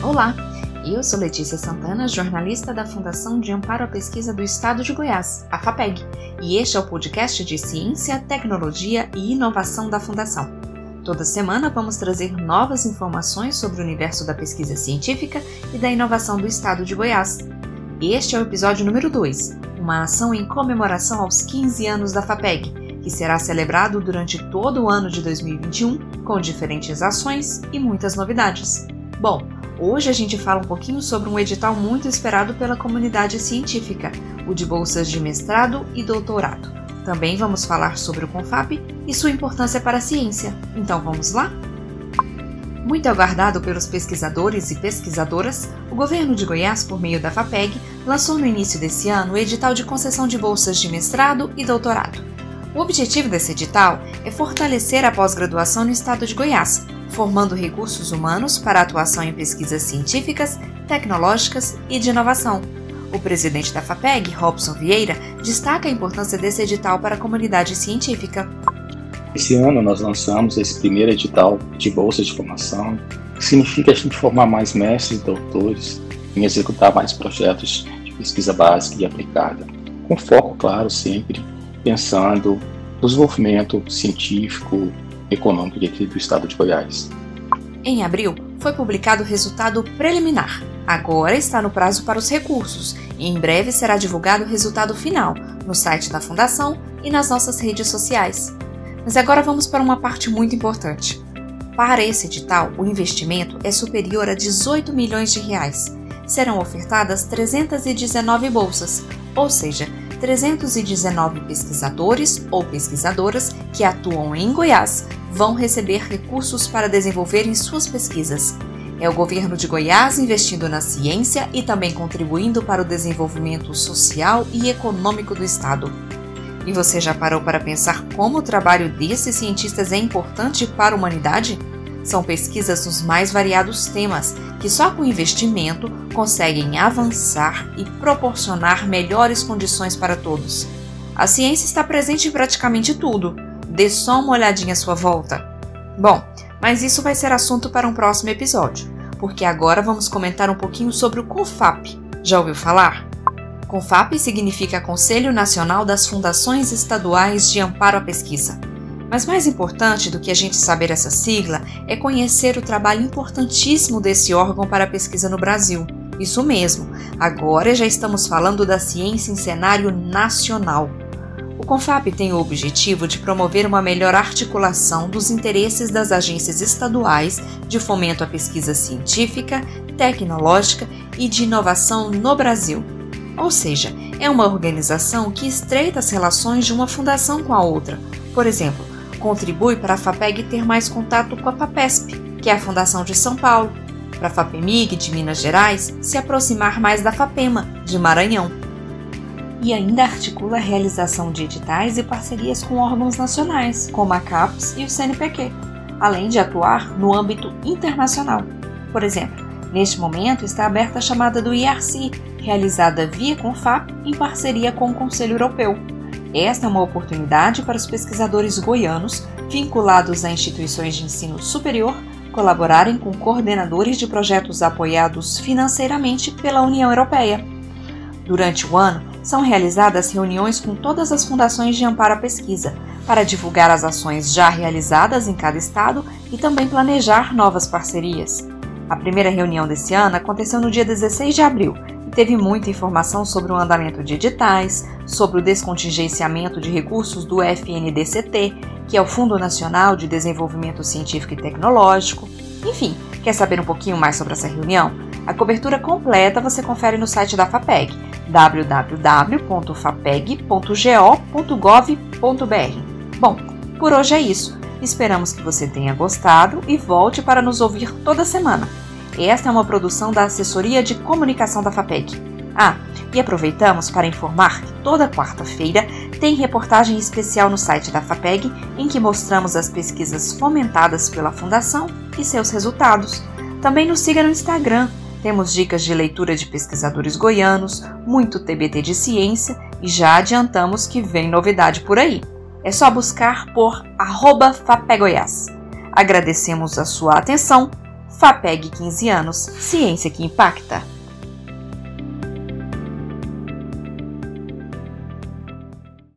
Olá, eu sou Letícia Santana, jornalista da Fundação de Amparo à Pesquisa do Estado de Goiás, a FAPEG, e este é o podcast de Ciência, Tecnologia e Inovação da Fundação. Toda semana vamos trazer novas informações sobre o universo da pesquisa científica e da inovação do Estado de Goiás. Este é o episódio número 2, uma ação em comemoração aos 15 anos da FAPEG, que será celebrado durante todo o ano de 2021 com diferentes ações e muitas novidades. Bom, Hoje a gente fala um pouquinho sobre um edital muito esperado pela comunidade científica, o de bolsas de mestrado e doutorado. Também vamos falar sobre o CONFAP e sua importância para a ciência. Então vamos lá? Muito aguardado pelos pesquisadores e pesquisadoras, o governo de Goiás, por meio da FAPEG, lançou no início desse ano o edital de concessão de bolsas de mestrado e doutorado. O objetivo desse edital é fortalecer a pós-graduação no estado de Goiás, formando recursos humanos para atuação em pesquisas científicas, tecnológicas e de inovação. O presidente da FAPEG, Robson Vieira, destaca a importância desse edital para a comunidade científica. Esse ano nós lançamos esse primeiro edital de bolsa de formação, que significa a gente formar mais mestres e doutores em executar mais projetos de pesquisa básica e aplicada, com foco, claro, sempre pensando no desenvolvimento científico, econômico aqui do estado de Goiás. Em abril, foi publicado o resultado preliminar. Agora está no prazo para os recursos e em breve será divulgado o resultado final no site da Fundação e nas nossas redes sociais. Mas agora vamos para uma parte muito importante. Para esse edital, o investimento é superior a 18 milhões de reais. Serão ofertadas 319 bolsas, ou seja, 319 pesquisadores ou pesquisadoras que atuam em Goiás vão receber recursos para desenvolverem suas pesquisas. É o governo de Goiás investindo na ciência e também contribuindo para o desenvolvimento social e econômico do Estado. E você já parou para pensar como o trabalho desses cientistas é importante para a humanidade? São pesquisas nos mais variados temas que só com investimento conseguem avançar e proporcionar melhores condições para todos. A ciência está presente em praticamente tudo. Dê só uma olhadinha à sua volta. Bom, mas isso vai ser assunto para um próximo episódio, porque agora vamos comentar um pouquinho sobre o CONFAP. Já ouviu falar? CONFAP significa Conselho Nacional das Fundações Estaduais de Amparo à Pesquisa. Mas mais importante do que a gente saber essa sigla é conhecer o trabalho importantíssimo desse órgão para a pesquisa no Brasil. Isso mesmo, agora já estamos falando da ciência em cenário nacional. O CONFAP tem o objetivo de promover uma melhor articulação dos interesses das agências estaduais de fomento à pesquisa científica, tecnológica e de inovação no Brasil. Ou seja, é uma organização que estreita as relações de uma fundação com a outra. Por exemplo, Contribui para a FAPEG ter mais contato com a FAPESP, que é a Fundação de São Paulo, para a FAPEMIG de Minas Gerais se aproximar mais da FAPEMA de Maranhão. E ainda articula a realização de editais e parcerias com órgãos nacionais, como a CAPES e o CNPq, além de atuar no âmbito internacional. Por exemplo, neste momento está aberta a chamada do IRC, realizada via CONFAP em parceria com o Conselho Europeu. Esta é uma oportunidade para os pesquisadores goianos vinculados a instituições de ensino superior colaborarem com coordenadores de projetos apoiados financeiramente pela União Europeia. Durante o ano, são realizadas reuniões com todas as fundações de amparo à pesquisa, para divulgar as ações já realizadas em cada estado e também planejar novas parcerias. A primeira reunião desse ano aconteceu no dia 16 de abril teve muita informação sobre o andamento de editais, sobre o descontingenciamento de recursos do FNDCT, que é o Fundo Nacional de Desenvolvimento Científico e Tecnológico. Enfim, quer saber um pouquinho mais sobre essa reunião? A cobertura completa você confere no site da FAPEG, www.fapeg.go.gov.br. Bom, por hoje é isso. Esperamos que você tenha gostado e volte para nos ouvir toda semana. Esta é uma produção da Assessoria de Comunicação da FAPEG. Ah, e aproveitamos para informar que toda quarta-feira tem reportagem especial no site da FAPEG em que mostramos as pesquisas fomentadas pela Fundação e seus resultados. Também nos siga no Instagram. Temos dicas de leitura de pesquisadores goianos, muito TBT de ciência e já adiantamos que vem novidade por aí. É só buscar por arroba Fapegoiás. Agradecemos a sua atenção FAPEG 15 anos Ciência que Impacta.